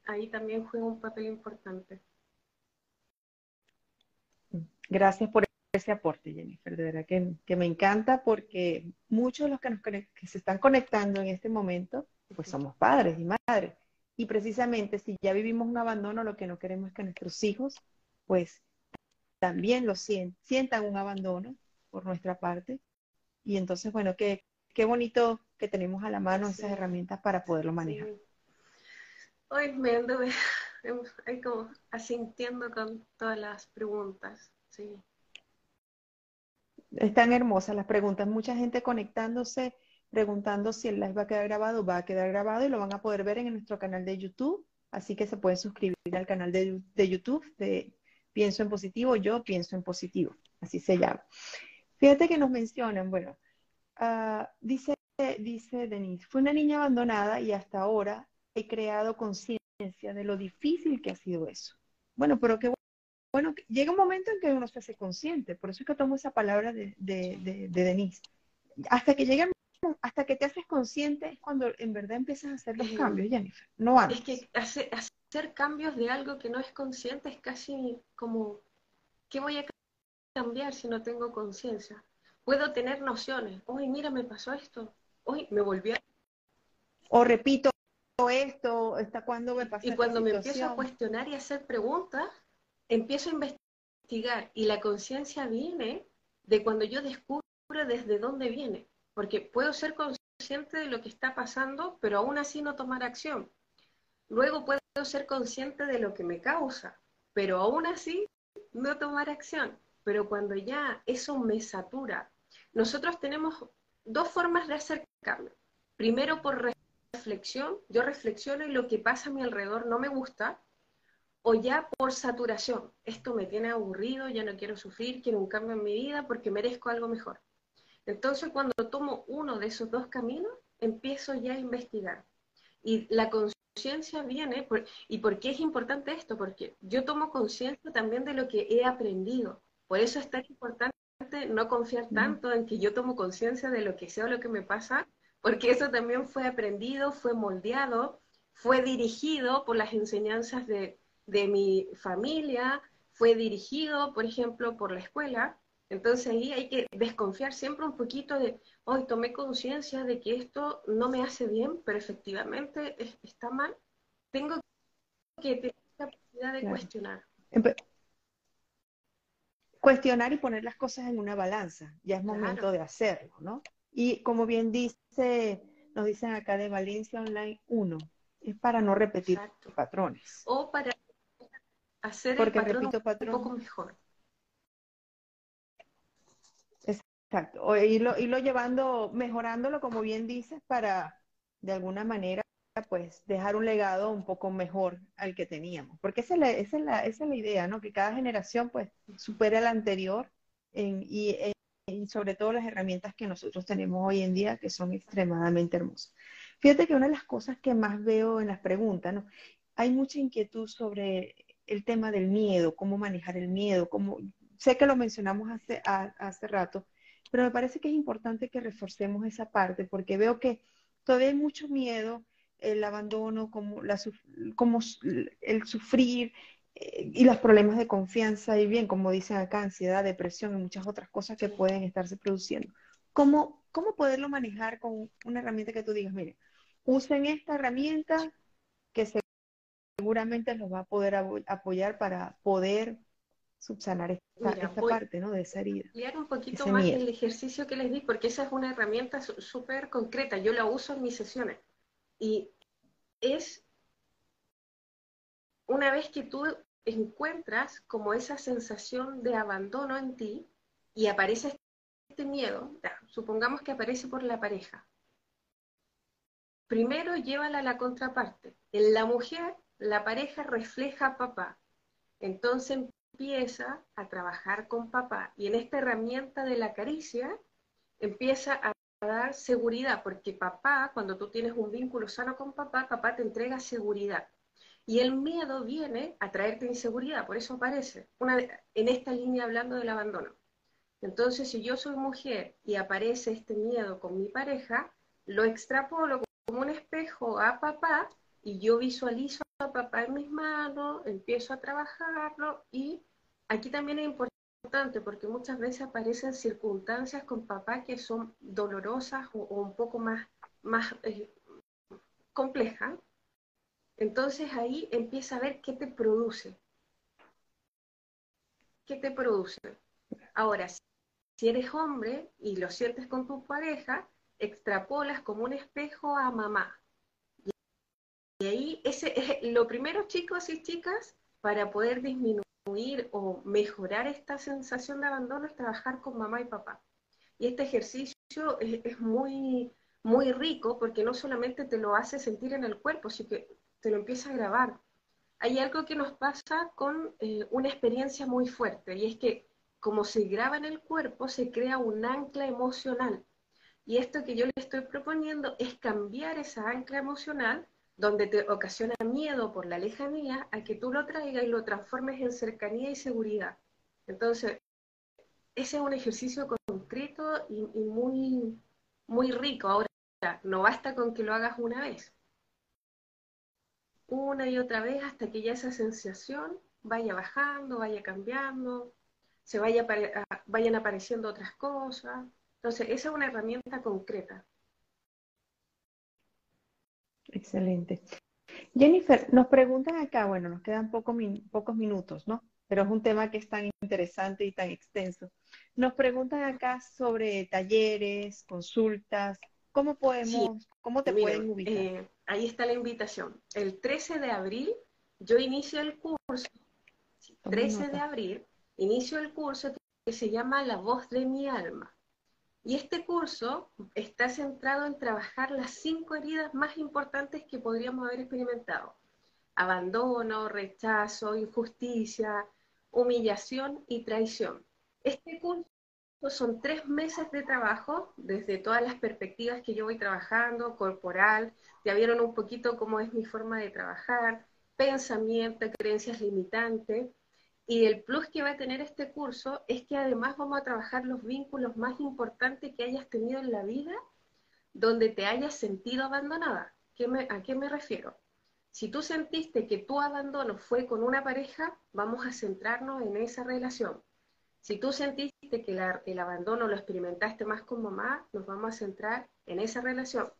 ahí también juega un papel importante. Gracias por ese aporte, Jennifer. De verdad que, me encanta porque muchos de los que, nos, que se están conectando en este momento, pues somos padres y madres. Y precisamente si ya vivimos un abandono, lo que no queremos es que nuestros hijos, pues también lo sientan, sientan un abandono por nuestra parte. Y entonces, bueno, qué, qué bonito que tenemos a la mano esas herramientas para poderlo manejar. Hoy me anduve *laughs* como asintiendo con todas las preguntas. Sí. Están hermosas las preguntas. Mucha gente conectándose, preguntando si el live va a quedar grabado. Va a quedar grabado y lo van a poder ver en nuestro canal de YouTube. Así que se pueden suscribir al canal de, YouTube de Pienso en Positivo. Yo pienso en Positivo. Así se llama. Fíjate que nos mencionan, bueno, uh, dice, dice Denise, fue una niña abandonada y hasta ahora he creado conciencia de lo difícil que ha sido eso. Bueno, pero qué bueno, llega un momento en que uno se hace consciente, por eso es que tomo esa palabra de, de, Denise. Hasta que llega, hasta que te haces consciente es cuando en verdad empiezas a hacer los cambios, Jennifer, no Es que hacer, hacer cambios de algo que no es consciente es casi como, ¿qué voy a cambiar si no tengo conciencia? Puedo tener nociones, hoy mira, me pasó esto, hoy me volví a... O repito esto, ¿hasta cuándo me pasa Y cuando me empiezo a cuestionar y hacer preguntas, empiezo a investigar y la conciencia viene de cuando yo descubro desde dónde viene, porque puedo ser consciente de lo que está pasando, pero aún así no tomar acción. Luego puedo ser consciente de lo que me causa, pero aún así no tomar acción. Pero cuando ya eso me satura, nosotros tenemos dos formas de hacer cambio. Primero por reflexión, yo reflexiono y lo que pasa a mi alrededor no me gusta, o ya por saturación. Esto me tiene aburrido, ya no quiero sufrir, quiero un cambio en mi vida porque merezco algo mejor. Entonces, cuando tomo uno de esos dos caminos, empiezo ya a investigar. Y la conciencia viene, ¿y por qué es importante esto? Porque yo tomo conciencia también de lo que he aprendido. Por eso es tan importante no confiar tanto en que yo tomo conciencia de lo que sea o lo que me pasa, porque eso también fue aprendido, fue moldeado, fue dirigido por las enseñanzas de de mi familia fue dirigido, por ejemplo, por la escuela. Entonces ahí hay que desconfiar siempre un poquito de, hoy tomé conciencia de que esto no me hace bien, pero efectivamente está mal. Tengo que tener la capacidad de cuestionar. cuestionar y poner las cosas en una balanza. Ya es momento de hacerlo, ¿no? Y como bien dice, nos dicen acá de Valencia Online 1, es para no repetir patrones. O para hacer el patrón un poco mejor. Exacto. O irlo, irlo llevando, mejorándolo, como bien dices, para de alguna manera pues dejar un legado un poco mejor al que teníamos. Porque esa es la, esa es la, esa es la idea, ¿no? Que cada generación pues supere a la anterior en, y, y, sobre todo las herramientas que nosotros tenemos hoy en día que son extremadamente hermosas. Fíjate que una de las cosas que más veo en las preguntas, ¿no? Hay mucha inquietud sobre el tema del miedo, cómo manejar el miedo, cómo, sé que lo mencionamos hace, hace rato, pero me parece que es importante que reforcemos esa parte porque veo que todavía hay mucho miedo el abandono, como, la, como el sufrir y los problemas de confianza y bien, como dicen acá, ansiedad, depresión y muchas otras cosas que pueden estarse produciendo. ¿Cómo, cómo poderlo manejar con una herramienta que tú digas, mire, usen esta herramienta que seguramente los va a poder apoyar para poder subsanar esta, parte, ¿no? De esa herida. Ampliar un poquito más el ejercicio que les di, porque esa es una herramienta súper concreta. Yo la uso en mis sesiones. Y es una vez que tú encuentras como esa sensación de abandono en ti y aparece este miedo, supongamos que aparece por la pareja. Primero llévala a la contraparte. En la mujer, la pareja refleja a papá. Entonces empieza a trabajar con papá y en esta herramienta de la caricia empieza a dar seguridad, porque papá, cuando tú tienes un vínculo sano con papá, papá te entrega seguridad. Y el miedo viene a traerte inseguridad, por eso aparece en esta línea hablando del abandono. Entonces, si yo soy mujer y aparece este miedo con mi pareja, lo extrapolo como un espejo a papá y yo visualizo a papá en mis manos, empiezo a trabajarlo y aquí también es importante porque muchas veces aparecen circunstancias con papá que son dolorosas o, un poco más, más eh, complejas. Entonces ahí empieza a ver qué te produce. ¿Qué te produce? Ahora, si eres hombre y lo sientes con tu pareja, extrapolas como un espejo a mamá. Y ahí, ese es lo primero, chicos y chicas, para poder disminuir o mejorar esta sensación de abandono es trabajar con mamá y papá. Y este ejercicio es, muy, muy rico porque no solamente te lo hace sentir en el cuerpo, sino que te lo empieza a grabar. Hay algo que nos pasa con eh, una experiencia muy fuerte y es que como se graba en el cuerpo, se crea un ancla emocional. Y esto que yo le estoy proponiendo es cambiar esa ancla emocional donde te ocasiona miedo por la lejanía, a que tú lo traigas y lo transformes en cercanía y seguridad. Entonces, ese es un ejercicio concreto y, muy, muy rico. Ahora, no basta con que lo hagas una vez. Una y otra vez hasta que ya esa sensación vaya bajando, vaya cambiando, se vaya, vayan apareciendo otras cosas. Entonces, esa es una herramienta concreta. Excelente. Jennifer, nos preguntan acá, bueno, nos quedan pocos minutos, ¿no? Pero es un tema que es tan interesante y tan extenso. Nos preguntan acá sobre talleres, consultas, ¿cómo podemos, cómo te pueden ubicar? Eh, ahí está la invitación. El 13 de abril yo inicio el curso, 13 de abril, inicio el curso que se llama La voz de mi alma. Y este curso está centrado en trabajar las cinco heridas más importantes que podríamos haber experimentado. Abandono, rechazo, injusticia, humillación y traición. Este curso son tres meses de trabajo desde todas las perspectivas que yo voy trabajando, corporal, ya vieron un poquito cómo es mi forma de trabajar, pensamiento, creencias limitantes, y el plus que va a tener este curso es que además vamos a trabajar los vínculos más importantes que hayas tenido en la vida donde te hayas sentido abandonada. ¿A qué me refiero? Si tú sentiste que tu abandono fue con una pareja, vamos a centrarnos en esa relación. Si tú sentiste que el abandono lo experimentaste más con mamá, nos vamos a centrar en esa relación.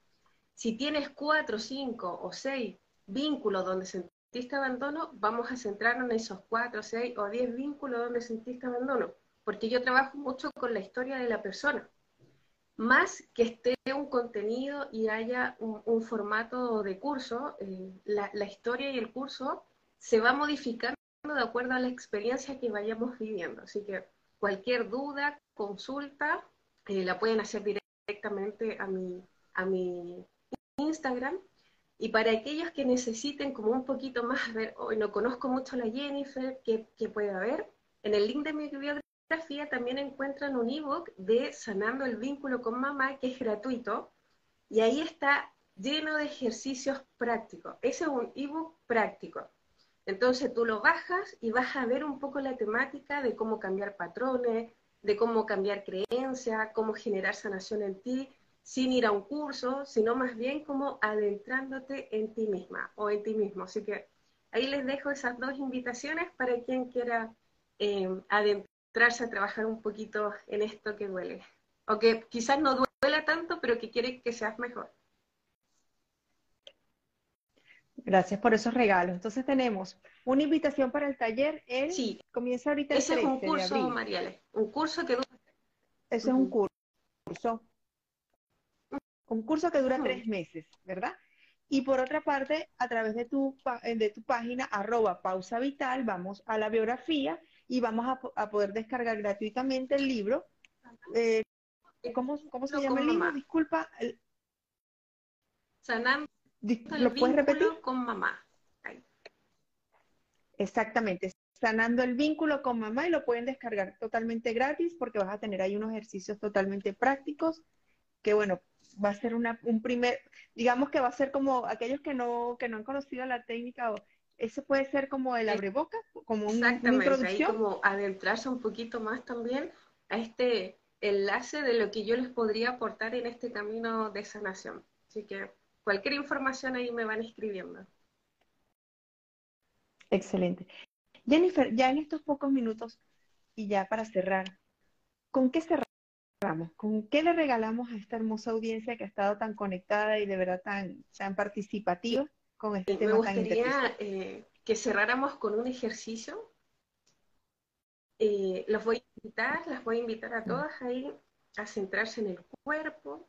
Si tienes cuatro, cinco o seis vínculos donde sentiste abandono, vamos a centrarnos en esos cuatro, seis o diez vínculos donde sentiste abandono, porque yo trabajo mucho con la historia de la persona. más que esté un contenido y haya un, formato de curso, eh, la, historia y el curso se va modificando de acuerdo a la experiencia que vayamos viviendo. Así que cualquier duda, consulta, eh, la pueden hacer directamente a mi, a mi Instagram. Y para aquellos que necesiten como un poquito más, ver, hoy no conozco mucho a la Jennifer, ¿qué, ¿qué puede haber? En el link de mi bibliografía también encuentran un ebook de Sanando el vínculo con mamá, que es gratuito, y ahí está lleno de ejercicios prácticos. Ese es un ebook práctico. Entonces tú lo bajas y vas a ver un poco la temática de cómo cambiar patrones, de cómo cambiar creencias, cómo generar sanación en ti, sin ir a un curso, sino más bien como adentrándote en ti misma o en ti mismo. Así que ahí les dejo esas dos invitaciones para quien quiera eh, adentrarse a trabajar un poquito en esto que duele. O que quizás no duela tanto, pero que quiere que seas mejor. Gracias por esos regalos. Entonces tenemos una invitación para el taller. El, sí. Comienza ahorita Ese es un curso, Mariale. Un curso que dura. Ese es un curso. Un curso que dura tres meses, ¿verdad? Y por otra parte, a través de tu, de tu página, arroba pausa vital, vamos a la biografía y vamos a, poder descargar gratuitamente el libro. Eh, ¿Cómo, se llama el libro? Disculpa. Sanando ¿Lo puedes repetir? Con mamá. Exactamente, sanando el vínculo con mamá y lo pueden descargar totalmente gratis porque vas a tener ahí unos ejercicios totalmente prácticos que bueno, va a ser una, un primer, digamos que va a ser como aquellos que no, que no han conocido la técnica, o, ese puede ser como el abreboca, como un, una introducción. Ahí como adentrarse un poquito más también a este enlace de lo que yo les podría aportar en este camino de sanación. Así que cualquier información ahí me van escribiendo. Excelente. Jennifer, ya en estos pocos minutos y ya para cerrar, ¿con qué cerramos? ¿Con qué le regalamos a esta hermosa audiencia que ha estado tan conectada y de verdad tan, tan participativa con este tema Me gustaría eh, que cerráramos con un ejercicio. Eh, los voy a invitar, las voy a invitar a mm. todas ahí a centrarse en el cuerpo,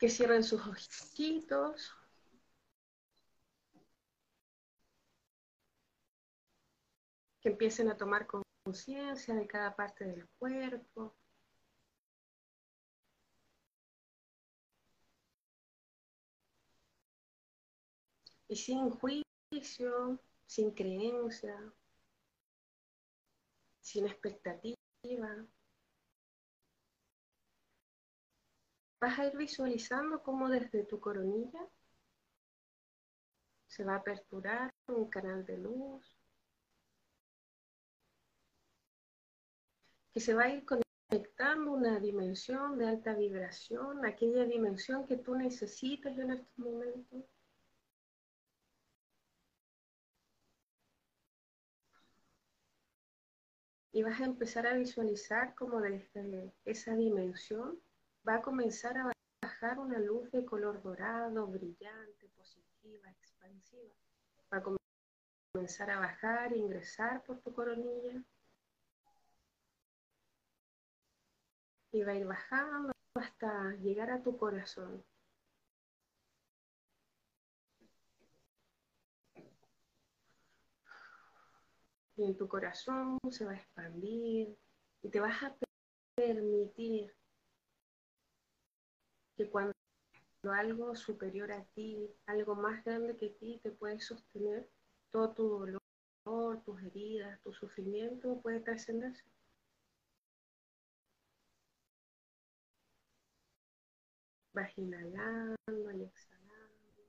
que cierren sus ojitos. Que empiecen a tomar conciencia de cada parte del cuerpo. Y sin juicio, sin creencia, sin expectativa. Vas a ir visualizando cómo desde tu coronilla se va a aperturar un canal de luz que se va a ir conectando una dimensión de alta vibración, aquella dimensión que tú necesitas en estos momentos. Y vas a empezar a visualizar como desde esa dimensión va a comenzar a bajar una luz de color dorado, brillante, positiva, expansiva. Va a comenzar a bajar, ingresar por tu coronilla. Y va a ir bajando hasta llegar a tu corazón. Y en tu corazón se va a expandir y te vas a permitir que cuando algo superior a ti, algo más grande que ti te puede sostener, todo tu dolor, tus heridas, tu sufrimiento puede trascenderse. Vas inhalando y exhalando.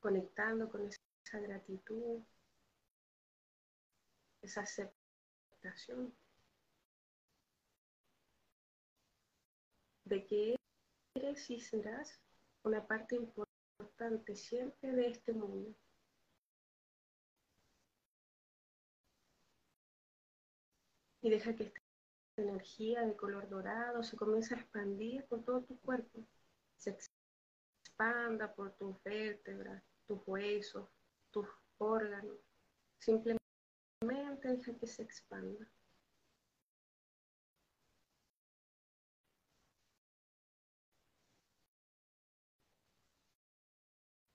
Conectando con esa gratitud, esa aceptación de que eres y serás una parte importante siempre de este mundo. Y deja que esta energía de color dorado se comience a expandir por todo tu cuerpo. Se expanda por tus vértebras, tus huesos, tus órganos Simplemente deja que se expanda.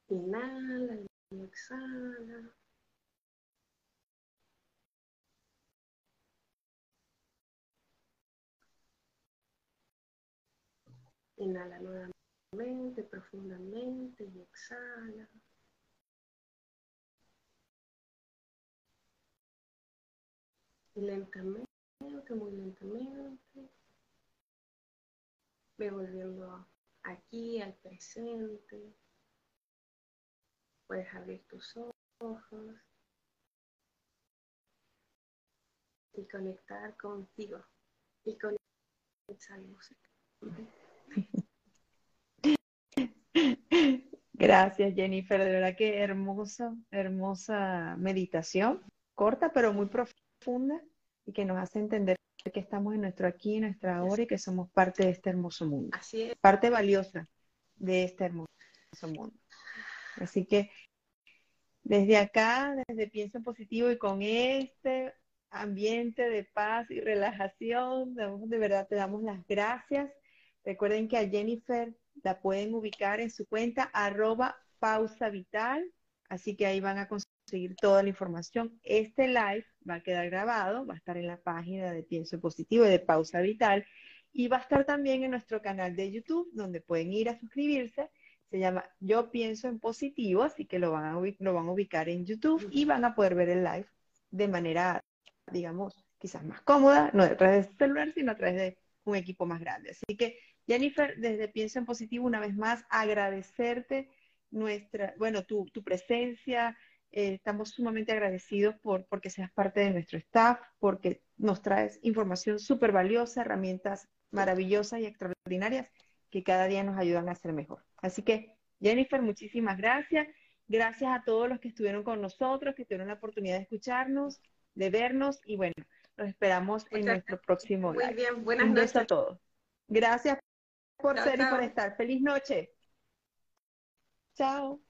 Inhala y exhala. Inhala nuevamente, profundamente y exhala. Lentamente, muy lentamente, ve volviendo aquí al presente. Puedes abrir tus ojos y conectar contigo y con esa música. *laughs* Gracias, Jennifer. De verdad que hermosa, hermosa meditación, corta pero muy profunda y que nos hace entender que estamos en nuestro aquí, en nuestra hora y que somos parte de este hermoso mundo. Así es. Parte valiosa de este hermoso mundo. Así que desde acá, desde Pienso Positivo y con este ambiente de paz y relajación, de verdad te damos las gracias. Recuerden que a Jennifer la pueden ubicar en su cuenta arroba pausa vital, así que ahí van a conseguir toda la información. Este live va a quedar grabado, va a estar en la página de Pienso Positivo y de Pausa Vital y va a estar también en nuestro canal de YouTube, donde pueden ir a suscribirse se llama Yo pienso en positivo, así que lo van a, lo van a ubicar en YouTube y van a poder ver el live de manera, digamos, quizás más cómoda, no a través de celular, sino a través de un equipo más grande. Así que, Jennifer, desde Pienso en Positivo, una vez más, agradecerte nuestra, bueno, tu, tu presencia. Eh, estamos sumamente agradecidos por porque seas parte de nuestro staff, porque nos traes información súper valiosa, herramientas maravillosas y extraordinarias que cada día nos ayudan a ser mejor. Así que, Jennifer, muchísimas gracias. Gracias a todos los que estuvieron con nosotros, que tuvieron la oportunidad de escucharnos, de vernos y bueno, los esperamos en nuestro próximo live. Muy bien, buenas Un noches. a todos. Gracias por ser y por estar. Feliz noche. Chao.